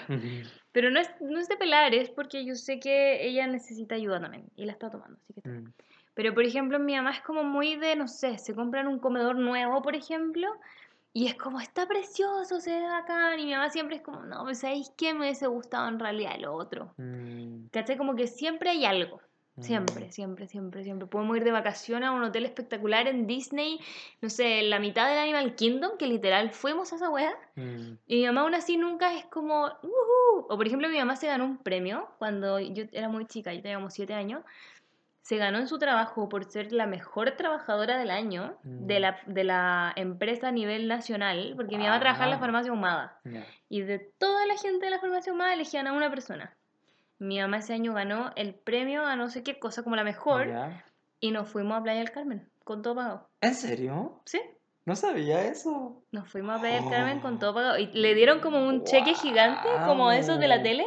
pero no, es, no es de pelar, es porque yo sé que ella necesita ayuda también y la está tomando. Así que está. Mm, Pero, por ejemplo, mi mamá es como muy de, no sé, se compran un comedor nuevo, por ejemplo, y es como, está precioso, se ve bacán. Y mi mamá siempre es como, no, pues ¿sabéis qué? Me hubiese gustado en realidad el otro. mm, ¿Cachai? Como que siempre hay algo. Mm. Siempre, siempre, siempre, siempre. Podemos ir de vacaciones a un hotel espectacular en Disney, no sé, en la mitad del Animal Kingdom, que literal fuimos a esa wea. Mm, Y mi mamá aún así nunca es como, "Ujú". O por ejemplo, mi mamá se ganó un premio cuando yo era muy chica, yo tenía como 7 años. Se ganó en su trabajo por ser la mejor trabajadora del año de, Mm. la, de la empresa a nivel nacional, porque mi mamá trabajaba en la Guau. farmacia Humada. Y de toda la gente de la farmacia humana elegían a una persona. Mi mamá ese año ganó el premio a no sé qué cosa como la mejor Ya. y nos fuimos a Playa del Carmen con todo pagado. ¿En serio? ¿Sí? No sabía eso. Nos fuimos a Playa del Carmen con todo pagado. Y le dieron como un cheque gigante, como esos de la tele.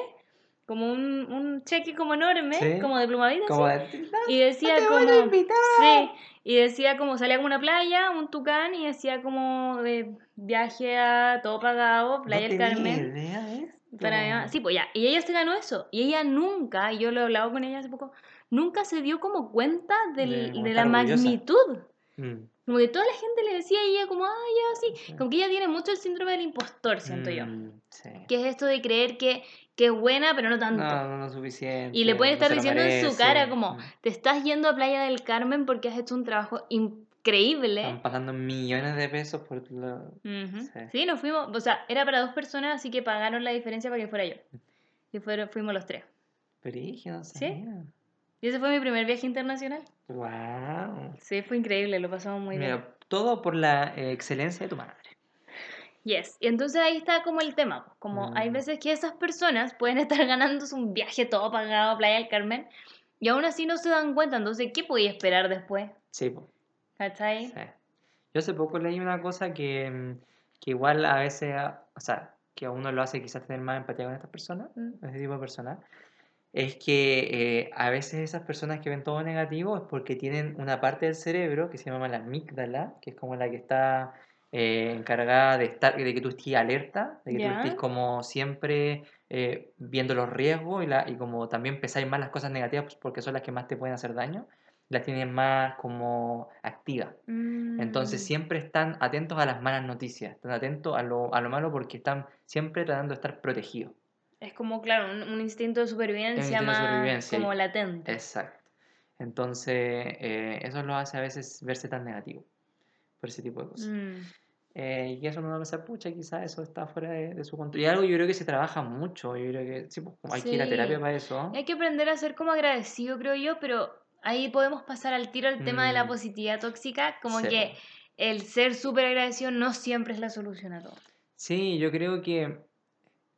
Como un, un cheque como enorme, Sí. como de plumavita. Como de, Y decía te como... voy a invitar. Sí, y decía como, salía como una playa, un tucán, y decía como de viaje a todo pagado, Playa no del Carmen. idea. Para. Sí, pues ya. Y ella se ganó eso. Y ella nunca, y yo lo he hablado con ella hace poco, nunca se dio como cuenta del- De de, la orgullosa. magnitud. Mm, Como que toda la gente le decía y ella como, ah, ya, sí. Como que ella tiene mucho el síndrome del impostor, siento yo. mm, sí. Que es esto de creer que, que es buena, pero no tanto. No, no, no suficiente. y le pueden no estar lo diciendo en su cara como, Mm. te estás yendo a Playa del Carmen porque has hecho un trabajo increíble. Están pasando millones de pesos por la... Ujú. Sí. Sí, nos fuimos, o sea, era para dos personas, así que pagaron la diferencia para que fuera yo. Y fueron, fuimos los tres. Brígido, no ¿Sí? Y ese fue mi primer viaje internacional. Wow. Sí, fue increíble, lo pasamos muy bien. Mira, todo por la eh, excelencia de tu madre. Yes. Y entonces ahí está como el tema. pues, Como hay Mm. veces que esas personas pueden estar ganándose un viaje todo pagado a Playa del Carmen y aún así no se dan cuenta. Entonces, ¿qué podía esperar después? Sí, po. ¿Cachai? Sí. Yo hace poco leí una cosa que, mm, que igual a veces, a- o sea, que a uno lo hace quizás tener más empatía con estas personas, Mm. ese tipo de personas, es que eh, a veces esas personas que ven todo negativo es porque tienen una parte del cerebro que se llama la amígdala, que es como la que está eh, encargada de estar, de que tú estés alerta, de que tú Ya. estés como siempre eh, viendo los riesgos y, la, y como también pensáis más las cosas negativas pues, porque son las que más te pueden hacer daño, las tienen más como activas. Entonces Mm. siempre están atentos a las malas noticias, están atentos a lo, a lo malo porque están siempre tratando de estar protegidos. Es como, claro, un, un instinto de supervivencia instinto de más supervivencia, como y- latente. Exacto. Entonces eh, eso lo hace a veces verse tan negativo por ese tipo de cosas. Mm. Eh, y eso no lo sabe, pucha, quizás eso está fuera de, de su control. Y algo yo creo que se trabaja mucho, yo creo que sí, pues, hay que ir a terapia para eso. Hay que aprender a ser como agradecido, creo yo, pero ahí podemos pasar al tiro al tema de la Mm. positividad tóxica, como Sí, que el ser súper agradecido no siempre es la solución a todo. Sí, yo creo que,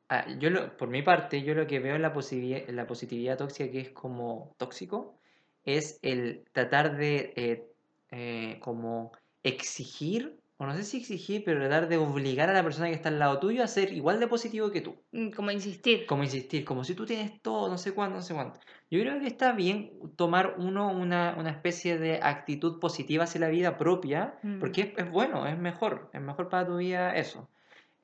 ah, yo lo- por mi parte, yo lo que veo en la positividad, en la positividad tóxica que es como tóxico, es el tratar de eh, eh, como exigir o no sé si exigir, pero tratar de obligar a la persona que está al lado tuyo a ser igual de positivo que tú. Mm, Como insistir. Como insistir, como si tú tienes todo, no sé cuándo, no sé cuánto. Yo creo que está bien tomar uno una, una especie de actitud positiva hacia la vida propia, Mm. porque es, es bueno, es mejor, es mejor para tu vida eso.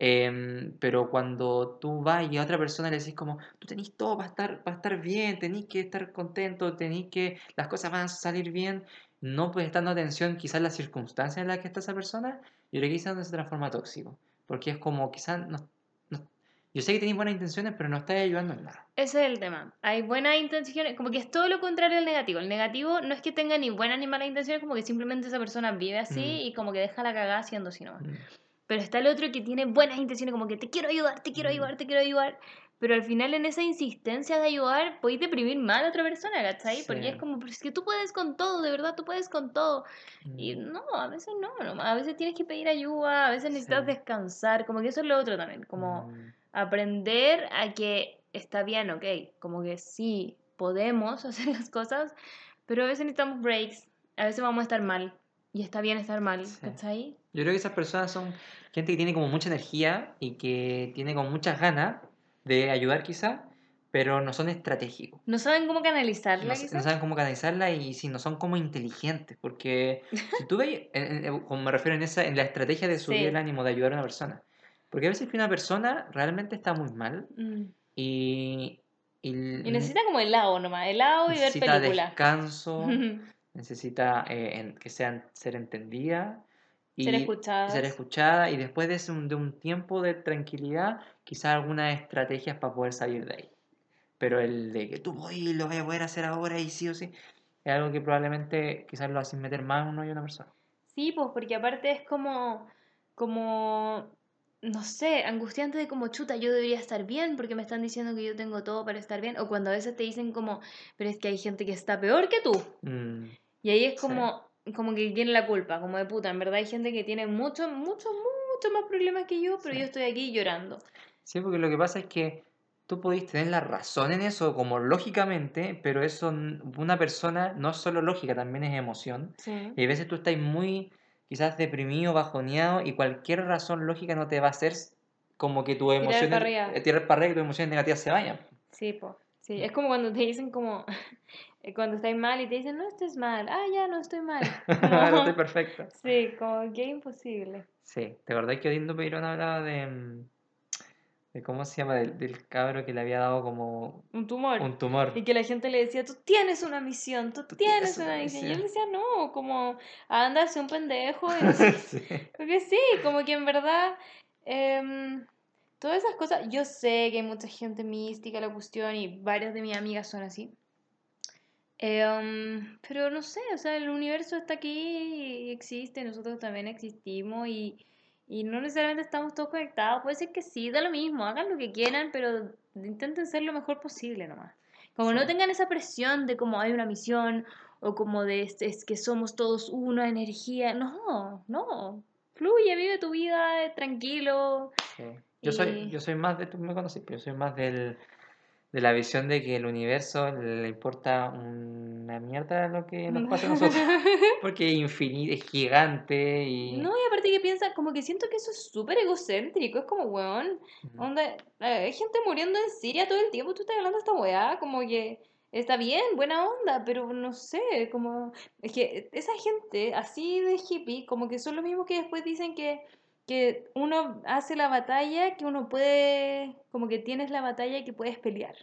Em, pero cuando tú vas y a otra persona le decís como, tú tenés todo para estar, para estar bien, tenés que estar contento, tenés que, las cosas van a salir bien, no prestando atención quizás las circunstancias en las que está esa persona, yo creo que quizás donde se transforma tóxico. Porque es como, quizás, no, no- yo sé que tenéis buenas intenciones, pero no estáis ayudando en nada. Ese es el tema. Hay buenas intenciones, como que es todo lo contrario al negativo. El negativo no es que tenga ni buenas ni malas intenciones, como que simplemente esa persona vive así Mm. y como que deja la cagada haciendo así nomás. Mm. Pero está el otro que tiene buenas intenciones, como que te quiero ayudar, te quiero Mm. ayudar, te quiero ayudar. Pero al final en esa insistencia de ayudar, podéis deprimir mal a otra persona, ¿cachai? Porque Sí. es como, pero es que tú puedes con todo, de verdad, tú puedes con todo. Y Mm. no, a veces no, nomás. a veces tienes que pedir ayuda, a veces necesitas Sí. descansar, como que eso es lo otro también, como Mm. aprender a que está bien, ok, como que sí, podemos hacer las cosas, pero a veces necesitamos breaks, a veces vamos a estar mal, y está bien estar mal, Sí. ¿cachai? Yo creo que esas personas son gente que tiene como mucha energía y que tiene como muchas ganas de ayudar quizá, pero no son estratégicos. No saben cómo canalizarla, No, no saben cómo canalizarla y si no son como inteligentes, porque si tú ves, en- en- como me refiero en esa, en la estrategia de subir Sí. el ánimo, de ayudar a una persona, porque a veces que una persona realmente está muy mal Mm. y, y, Y necesita como helado nomás, helado y ver necesita películas. descanso, necesita eh, que sean, ser entendida y Ser y escuchadas. ser escuchada y después de, ese- de un tiempo de tranquilidad, quizás algunas estrategias para poder salir de ahí. Pero el de que tú voy lo voy a poder hacer ahora y sí o sí, es algo que probablemente quizás lo hacen meter más uno y una persona. Sí, pues porque aparte es como, como, no sé, angustiante de como chuta, yo debería estar bien porque me están diciendo que yo tengo todo para estar bien. O cuando a veces te dicen como, pero es que hay gente que está peor que tú. Mm, Y ahí es Sí. como, como que tiene la culpa, como de puta, en verdad hay gente que tiene mucho, mucho, mucho más problemas que yo, pero Sí. yo estoy aquí llorando. Sí, porque lo que pasa es que tú podés tener la razón en eso, como lógicamente, pero eso, una persona no es solo lógica, también es emoción. Sí. Y a veces tú estás muy, quizás deprimido, bajoneado, y cualquier razón lógica no te va a hacer como que para arriba. eh, tirar para arriba y tus emociones negativas se vayan. Sí, pues. Sí, es como cuando te dicen como, eh, cuando estás mal y te dicen, no estés mal, ah, ya no estoy mal. Como- estoy perfecto. Sí, como que imposible. Sí, ¿te acordás que Odindo Peirón hablaba de, mm, de cómo se llama, del, del cabro que le había dado como Un tumor. un tumor? Y que la gente le decía, tú tienes una misión, tú, Tú tienes tienes una una misión. Y él decía, no, como, anda, sé un pendejo. Y sé. Sí. Porque sí, como que en verdad, em, todas esas cosas, yo sé que hay mucha gente mística, la cuestión, y varias de mis amigas son así. Em, pero no sé, o sea, el universo está aquí y existe, nosotros también existimos y, y no necesariamente estamos todos conectados. Puede ser que sí, da lo mismo, hagan lo que quieran, pero intenten ser lo mejor posible nomás. Como no Sí. tengan esa presión de como hay una misión o como de es, es que somos todos una energía. No, no. Fluye, vive tu vida tranquilo. Sí. Yo soy, Y- yo soy más de, tú me conoces, pero yo soy más del, de la visión de que el universo le importa una mierda lo que nos pasa a nosotros. Porque es infinito, es gigante y... No, y aparte que piensa, como que siento que eso es súper egocéntrico, es como, weón, Mm. onda, eh, hay gente muriendo en Siria todo el tiempo, tú estás hablando de esta weá, como que está bien, buena onda, pero no sé, como, es que esa gente así de hippie, como que son los mismos que después dicen que, que uno hace la batalla, que uno puede, como que tienes la batalla que puedes pelear,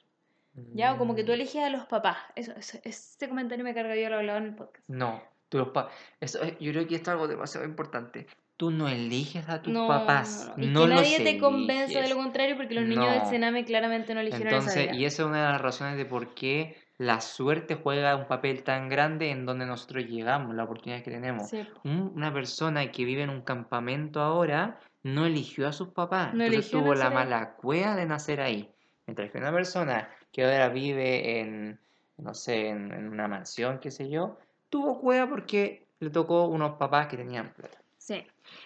¿ya? O como que tú Mm. eliges a los papás, eso, eso- ese comentario me carga yo lo he hablado en el podcast. No, tú los pa- eso, es- yo creo que esto es algo demasiado importante. Tú no eliges a tus No, papás, no, no. Y no que nadie te convenza de lo contrario porque los niños del. Sename claramente no eligieron esa Entonces, vida. y esa es una de las razones de por qué la suerte juega un papel tan grande en donde nosotros llegamos, las oportunidades que tenemos. Sí, una persona que vive en un campamento ahora no eligió a sus papás, No entonces tuvo la ahí. mala cueva de nacer ahí. Mientras que una persona que ahora vive en, no sé, en, en una mansión, qué sé yo, tuvo cueva porque le tocó unos papás que tenían plata.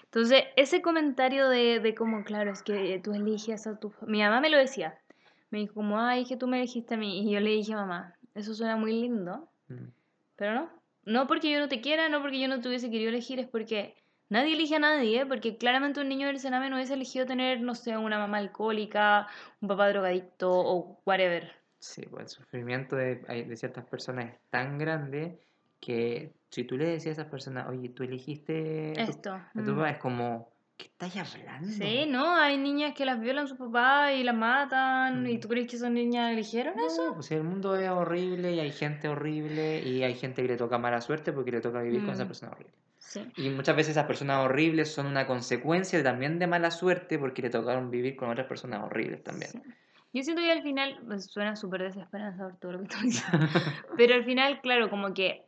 Entonces, ese comentario de, de cómo, claro, es que tú eliges a tu... Mi mamá me lo decía. Me dijo como, ay, que tú me elegiste a mí. Y yo le dije, mamá, eso suena muy lindo, Mm. pero no. No porque yo no te quiera, no porque yo no te hubiese querido elegir, es porque Nadie elige a nadie, porque claramente un niño del Sename no hubiese elegido tener, no sé, una mamá alcohólica, un papá drogadicto o whatever. Sí, pues el sufrimiento de, de ciertas personas es tan grande que si tú le decías a esas personas, oye, tú elegiste a tu, Esto. a tu mm. papá, es como, ¿qué estás hablando? Sí, ¿no? Hay niñas que las violan sus papás y las matan. ¿Y Mm. tú crees que esas niñas eligieron No, eso? pues el mundo es horrible y hay gente horrible y hay gente que le toca mala suerte porque le toca vivir con esa Mm. persona horrible. Sí. Y muchas veces esas personas horribles son una consecuencia también de mala suerte porque le tocaron vivir con otras personas horribles también. Sí. Yo siento que al final, pues, suena súper desesperanzador todo lo que estoy diciendo, pero al final, claro, como que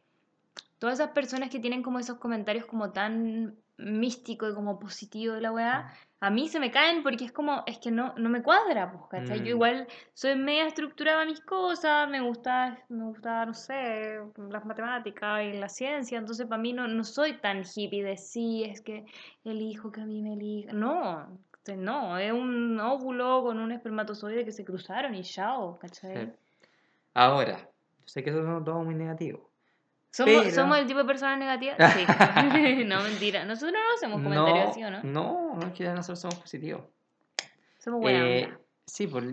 todas esas personas que tienen como esos comentarios como tan místico y como positivo de la weá, a mí se me caen porque es como, es que no, no me cuadra, pues, ¿cachai? Mm. Yo igual soy media estructurada a mis cosas, me gusta, me gusta, no sé, las matemáticas y la ciencia, entonces para mí no, no soy tan hippie de sí, es que elijo que a mí me elija. No, este, no, es un óvulo con un espermatozoide que se cruzaron y chao, ¿cachai? Sí. Ahora, yo sé que eso es todo muy negativo. ¿Somos, Pero- ¿Somos el tipo de personas negativas? Sí. no, mentira. Nosotros no hacemos comentarios así, ¿o no? No, no es que nosotros somos positivos. Somos buena Eh, onda. sí, por-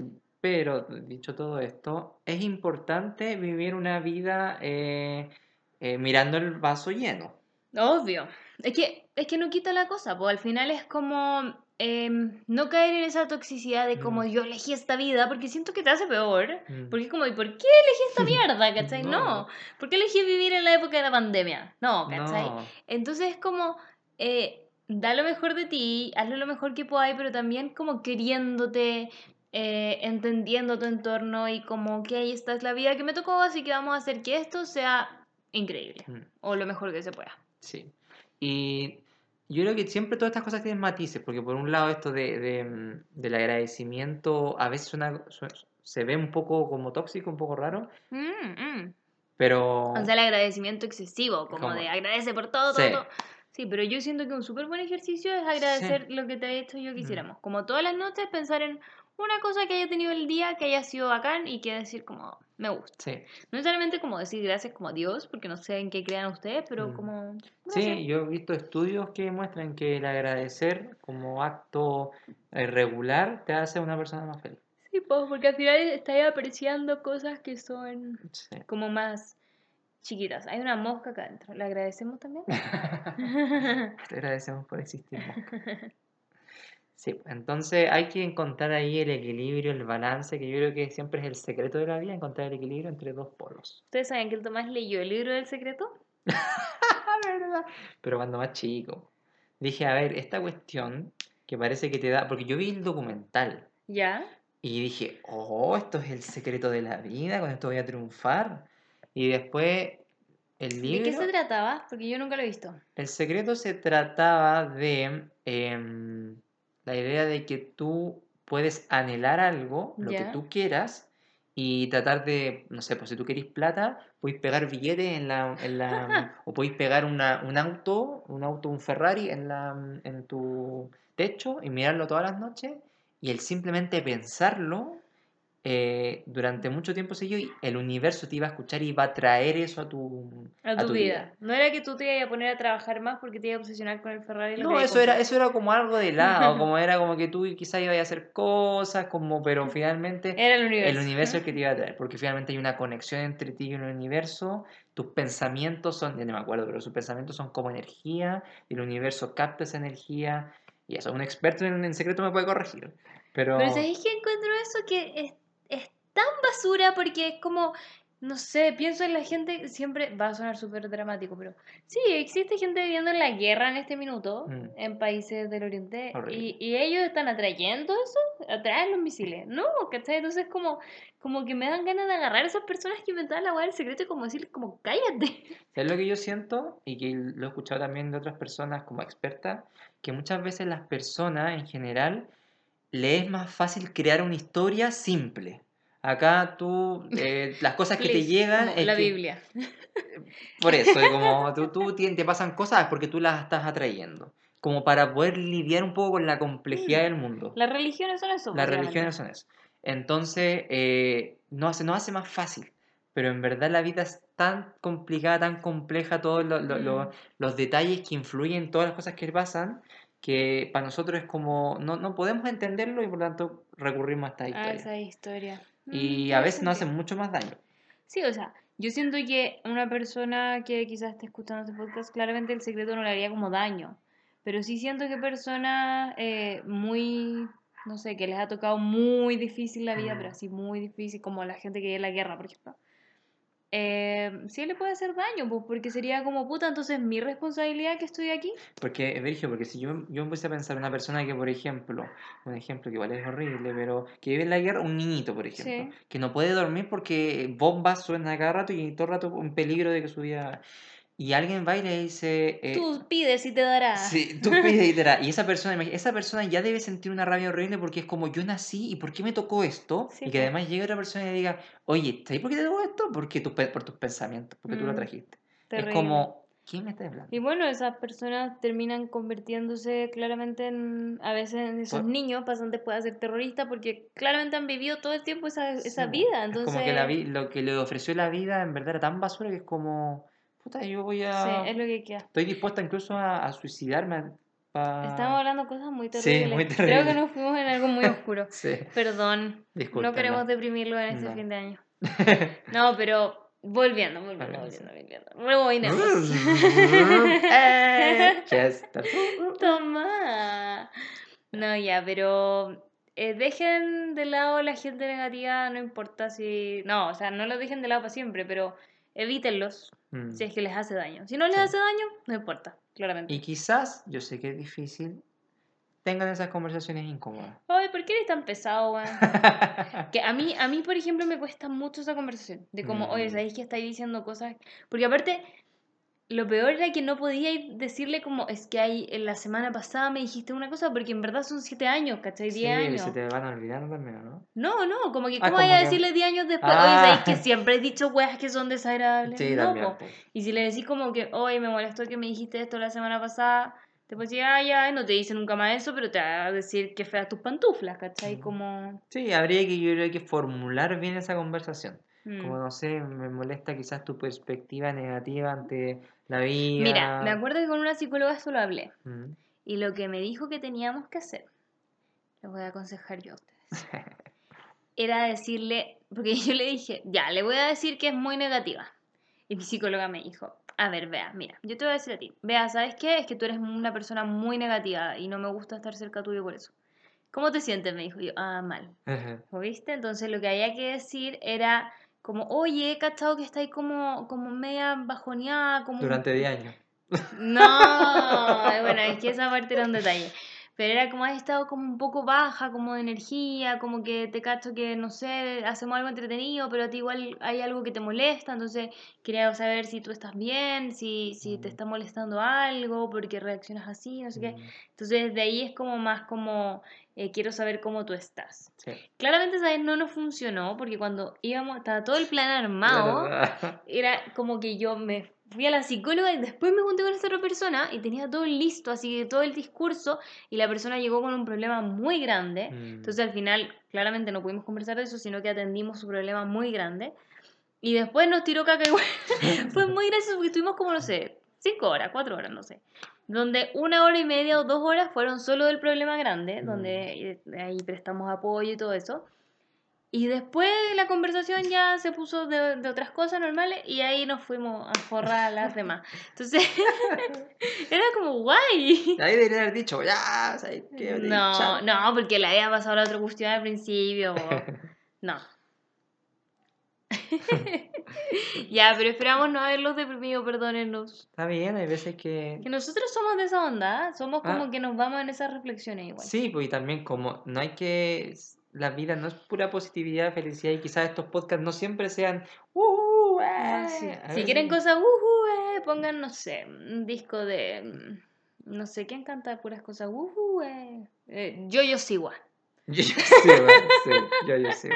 pero dicho todo esto, es importante vivir una vida eh, eh, mirando el vaso lleno. Obvio. Es que, es que no quita la cosa, pues al final es como em, no caer en esa toxicidad de como Mm. yo elegí esta vida, porque siento que te hace peor. Mm. Porque es como, ¿y por qué elegí esta mierda? ¿Cachai? No. No. ¿Por qué elegí vivir en la época de la pandemia? No, ¿cachai? No, Entonces es como, eh, da lo mejor de ti, hazlo lo mejor que podáis, pero también como queriéndote, eh, entendiendo tu entorno y como que esta es la vida que me tocó, así que vamos a hacer que esto sea increíble Mm. o lo mejor que se pueda. sí. Y yo creo que siempre todas estas cosas tienen matices, porque por un lado esto de, de, mm, del agradecimiento a veces suena- su- se ve un poco como tóxico, un poco raro, Mm, mm. pero... O sea, el agradecimiento excesivo, como de agradece por todo, todo, Sí. todo. Sí, pero yo siento que un súper buen ejercicio es agradecer lo que te ha hecho yo Mm. quisiéramos. Como todas las noches, pensar en una cosa que haya tenido el día, que haya sido bacán y que decir como, me gusta. Sí. No necesariamente como decir gracias como a Dios, porque no sé en qué crean ustedes, pero Mm. como... Sí, yo he visto estudios que muestran que el agradecer como acto eh, regular te hace una persona más feliz. Sí, pues, porque al final estáis apreciando cosas que son Sí. como más chiquitas. Hay una mosca acá adentro. ¿Le agradecemos también? Te agradecemos por existir. Mosca. Sí, pues, entonces hay que encontrar ahí el equilibrio, el balance, que yo creo que siempre es el secreto de la vida, encontrar el equilibrio entre dos polos. ¿Ustedes saben que el Tomás leyó el libro del secreto? ¿verdad? Pero cuando más chico. Dije, a ver, esta cuestión que parece que te da, porque yo vi el documental ¿Ya? y dije, oh, esto es el secreto de la vida, con esto voy a triunfar. Y después el ¿De qué libro, se trataba? Porque yo nunca lo he visto. el secreto se trataba de em, la idea de que tú puedes anhelar algo, lo que tú quieras, y tratar de, no sé, pues si tú querés plata, podéis pegar billetes en la, en la o podéis pegar una, un auto, un auto, un Ferrari en la, en tu techo y mirarlo todas las noches, y el simplemente pensarlo eh, durante mucho tiempo seguido, y el universo te iba a escuchar y va a traer eso a tu, A tu, vida. No era que tú te ibas a poner a trabajar más porque te ibas a obsesionar con el Ferrari. No, eso era, eso era como algo de lado, como era como que tú quizás ibas a hacer cosas, como, pero finalmente Era el universo. el universo es el que te iba a traer, porque finalmente hay una conexión entre ti y el universo, tus pensamientos son, ya no me acuerdo, pero sus pensamientos son como energía, y el universo capta esa energía, y eso, un experto en, en secreto me puede corregir, pero... Pero ¿sabéis que encuentro eso que es tan basura? Porque es como, no sé, pienso en la gente, siempre va a sonar súper dramático, pero sí, existe gente viviendo en la guerra en este minuto, Mm. en países del Oriente, y, y ellos están atrayendo eso, atraen los misiles. No, ¿cachai? Entonces como, como que me dan ganas de agarrar a esas personas que inventaron la hueá del secreto y como decirles como, cállate. ¿Sabes lo que yo siento? Y que lo he escuchado también de otras personas como expertas, que muchas veces las personas en general le es más fácil crear una historia simple. Acá tú, eh, las cosas que te llegan es la que- Biblia. por eso, es como tú, tú tien- te pasan cosas porque tú las estás atrayendo. Como para poder lidiar un poco con la complejidad del mundo. Las religiones son eso. Las religiones son eso. Entonces, eh, no hace, nos hace más fácil. pero en verdad la vida es tan complicada, tan compleja, todos lo- lo- lo- Mm. los detalles que influyen en todas las cosas que pasan, que para nosotros es como, no, no podemos entenderlo y por lo tanto recurrimos a esta a historia. esa historia. Mm, Y a veces nos hacen mucho más daño. Sí, o sea, yo siento que una persona que quizás esté escuchando este podcast, claramente el secreto no le haría como daño. Pero sí siento que personas eh, muy, no sé, que les ha tocado muy difícil la vida, pero Mm. así muy difícil, como la gente que vive en la guerra, por ejemplo. Eh, sí le puede hacer daño, pues porque sería como puta, entonces mi responsabilidad que estoy aquí. Porque, Virgio, porque si yo, yo empecé a pensar una persona que, por ejemplo, un ejemplo que igual es horrible, pero que vive en la guerra, un niñito, por ejemplo, Sí. que no puede dormir porque bombas suenan cada rato y todo el rato en peligro de que su vida... Y alguien va y le dice... eh, Tú pides y te dará. Sí, tú pides y te da. Y esa persona, esa persona ya debe sentir una rabia horrible porque es como yo nací y ¿por qué me tocó esto? Sí, y que además llegue otra persona y le diga, oye, ¿sabes por qué te tocó esto? Porque pe- por tus pensamientos, porque tú lo Mm, trajiste. Terrible. Es como, ¿quién me está hablando? Y bueno, esas personas terminan convirtiéndose claramente en, a veces en esos Por- niños, pasan después a ser terroristas porque claramente han vivido todo el tiempo esa, vida. Es Entonces, como que la lo que le ofreció la vida en verdad era tan basura que es como, puta, yo voy sí, a... es lo que queda. Estoy dispuesta incluso a, a suicidarme para... Estamos hablando cosas muy Ah. Sí, terribles. muy Creo que terribles. nos fuimos en algo muy oscuro. Sí, Perdón, no queremos deprimirlo en este No. fin de año. No, pero volviendo, volviendo, Volviendo, sí. volviendo. Rebobinemos. Eh. Toma. No, ya, pero eh, dejen de lado la gente negativa, no importa si... No, o sea, no los dejen de lado para siempre, pero evítenlos Mm. si es que les hace daño. Si no les Sí. hace daño, no importa, claramente. Y quizás, yo sé que es difícil, tengan esas conversaciones incómodas. Ay, ¿por qué eres tan pesado, weón? Que a mí, a mí, por ejemplo, me cuesta mucho esa conversación. De como, oye, Mm. ¿sabéis que estáis diciendo cosas? Porque aparte, lo peor era que no podía decirle como, es que hay, en la semana pasada me dijiste una cosa, porque en verdad son siete años, ¿cachai? Sí, Diez años. se te van a olvidar también, ¿no? No, no, como que, Ah, ¿cómo vaya a que- decirle 10 años después? Ah. Oye, ¿sabéis que siempre he dicho weas que son desagradables? Sí, no, también. po. Y si le decís como que, oye, me molestó que me dijiste esto la semana pasada, te puedes decir, ah, ya, no te dice nunca más eso, pero te va a decir que feas tus pantuflas, ¿cachai? Mm. Como... Sí, habría que, yo creo que formular bien esa conversación. Mm. Como, no sé, me molesta quizás tu perspectiva negativa ante la vida. Mira, me acuerdo que con una psicóloga esto lo hablé. Mm. Y lo que me dijo que teníamos que hacer, lo voy a aconsejar yo a ustedes, era decirle, porque yo le dije, ya, le voy a decir que es muy negativa. Y mi psicóloga me dijo, a ver, vea, mira, yo te voy a decir a ti, vea, ¿sabes qué? Es que tú eres una persona muy negativa y no me gusta estar cerca tuyo por eso. ¿Cómo te sientes? Me dijo yo, ah, mal. ¿Viste? Entonces lo que había que decir era como, oye, he cachado que estáis como, como media bajoneada, como... Durante 10 años. No, bueno, es que esa parte era un detalle. Pero era como has estado como un poco baja, como de energía, como que te cacho que, no sé, hacemos algo entretenido, pero a ti igual hay algo que te molesta, entonces quería saber si tú estás bien, si, si te Mm. está molestando algo, porque reaccionas así, no sé qué. Mm, Entonces de ahí es como más como, eh, quiero saber cómo tú estás. Sí. Claramente esa vez no nos funcionó, porque cuando íbamos, estaba todo el plan armado, era como que yo me fui a la psicóloga y después me junté con esta otra persona y tenía todo listo, así que todo el discurso y la persona llegó con un problema muy grande. Mm. Entonces al final claramente no pudimos conversar de eso, sino que atendimos su problema muy grande. Y después nos tiró caca igual. Fue muy gracioso porque estuvimos como, no sé, cinco horas, cuatro horas, no sé. Donde una hora y media o dos horas fueron solo del problema grande, Mm. donde eh, ahí prestamos apoyo y todo eso. Y después la conversación ya se puso de, de otras cosas normales y ahí nos fuimos a forrar a las demás. Entonces, era como guay. Ahí debería haber dicho, ya, ¿sabes qué? No, no, porque la había pasado la otra cuestión al principio. No. ya, pero esperamos no haberlos deprimido, perdónennos. Está bien, hay veces que... Que nosotros somos de esa onda, ¿ah? somos como Ah. que nos vamos en esas reflexiones igual. Sí, pues y también como no hay que... La vida no es pura positividad, felicidad y quizás estos podcasts no siempre sean... Uh, eh". sí. Si quieren cosas, uhu, eh, pongan, no sé, un disco de. mm, No sé quién canta puras cosas, uhu, eh. Eh, Yo-Yo Siwa. Yo, yo sí, sí, yo, yo sí.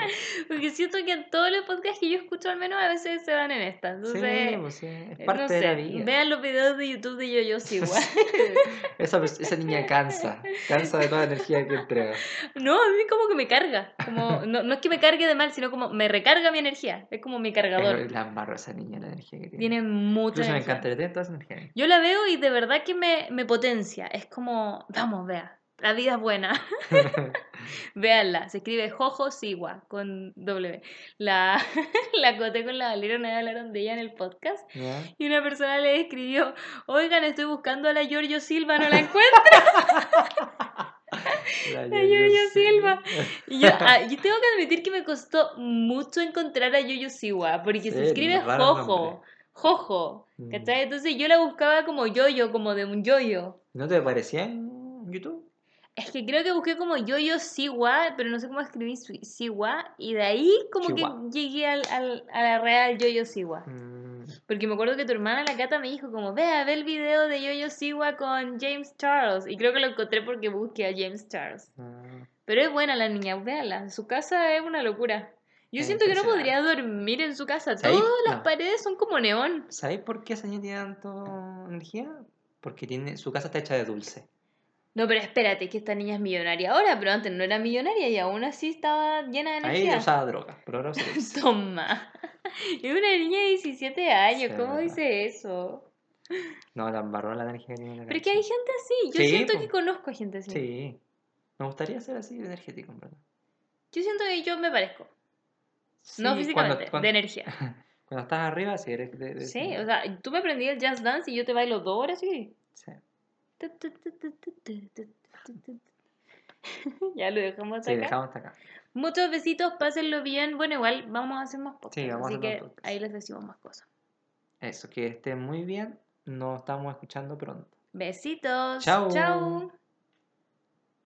Porque siento que en todos los podcasts que yo escucho al menos a veces se van en esta. Entonces, Sí, pues sí, es eh, parte no de la vida. vean los videos de YouTube de Yo-Yo Siwa. Esa, pers- esa niña cansa, cansa de toda la energía que entrega. no, a mí como que me carga. Como, no, no es que me cargue de mal, sino como me recarga mi energía. Es como mi cargador. Pero la esa niña, la energía que tiene. Tiene mucha Incluso me encantaría tener toda esa energía. Yo la veo y de verdad que me, me potencia. Es como, vamos, vea, la vida es buena. Véanla, se escribe Jojo Siwa con W. La, la coté con la Valera, una vez hablaron de ella en el podcast. Y una persona le escribió, oigan, estoy buscando a la Giorgio Silva, no la encuentro. La Giorgio Silva. Silva. Y yo, ah, yo tengo que admitir que me costó mucho encontrar a Yoyo Siwa, porque Sí, se escribe Jojo. Jojo. Mm. ¿Cachai? Entonces yo la buscaba como yoyo, como de un yoyo. ¿No te parecía en YouTube? Es que creo que busqué como Yoyo Siwa, pero no sé cómo escribir su- Siwa, y de ahí como que llegué al, al- a la real Yoyo Siwa. Mm, Porque me acuerdo que tu hermana, la Cata, me dijo como, vea, ve el video de Yoyo Siwa con James Charles. Y creo que lo encontré porque busqué a James Charles. mm. Pero es buena la niña, véala. Su casa es una locura. Yo Es siento que no podría dormir en su casa. ¿Sabéis? Todas las No. paredes son como neón. ¿Sabéis por qué esa niña tiene tanto energía? Porque tiene, su casa está hecha de dulce. No, pero espérate, que esta niña es millonaria ahora, pero antes no era millonaria y aún así estaba llena de Ahí energía. usaba drogas, pero ahora dulce. Toma. Es una niña de 17 años, Sí, ¿cómo dice eso? No, la embarró la energía que tiene la Pero que hay gente así, yo Sí, siento que conozco a gente así. Sí. Me gustaría ser así de energético, en verdad. Yo siento que yo me parezco, no Sí, físicamente, cuando, cuando- de energía. cuando estás arriba, sí eres de, de- Sí, o sea, tú me aprendí el jazz dance y yo te bailo dos horas y... sí. Ya lo dejamos hasta Sí, acá. dejamos hasta acá. Muchos besitos, pásenlo bien. Bueno, igual vamos a hacer más podcasts, Sí, vamos a así hacer más que ahí les decimos más cosas. Eso, que estén muy bien. Nos estamos escuchando pronto. Besitos. Chao. Chao.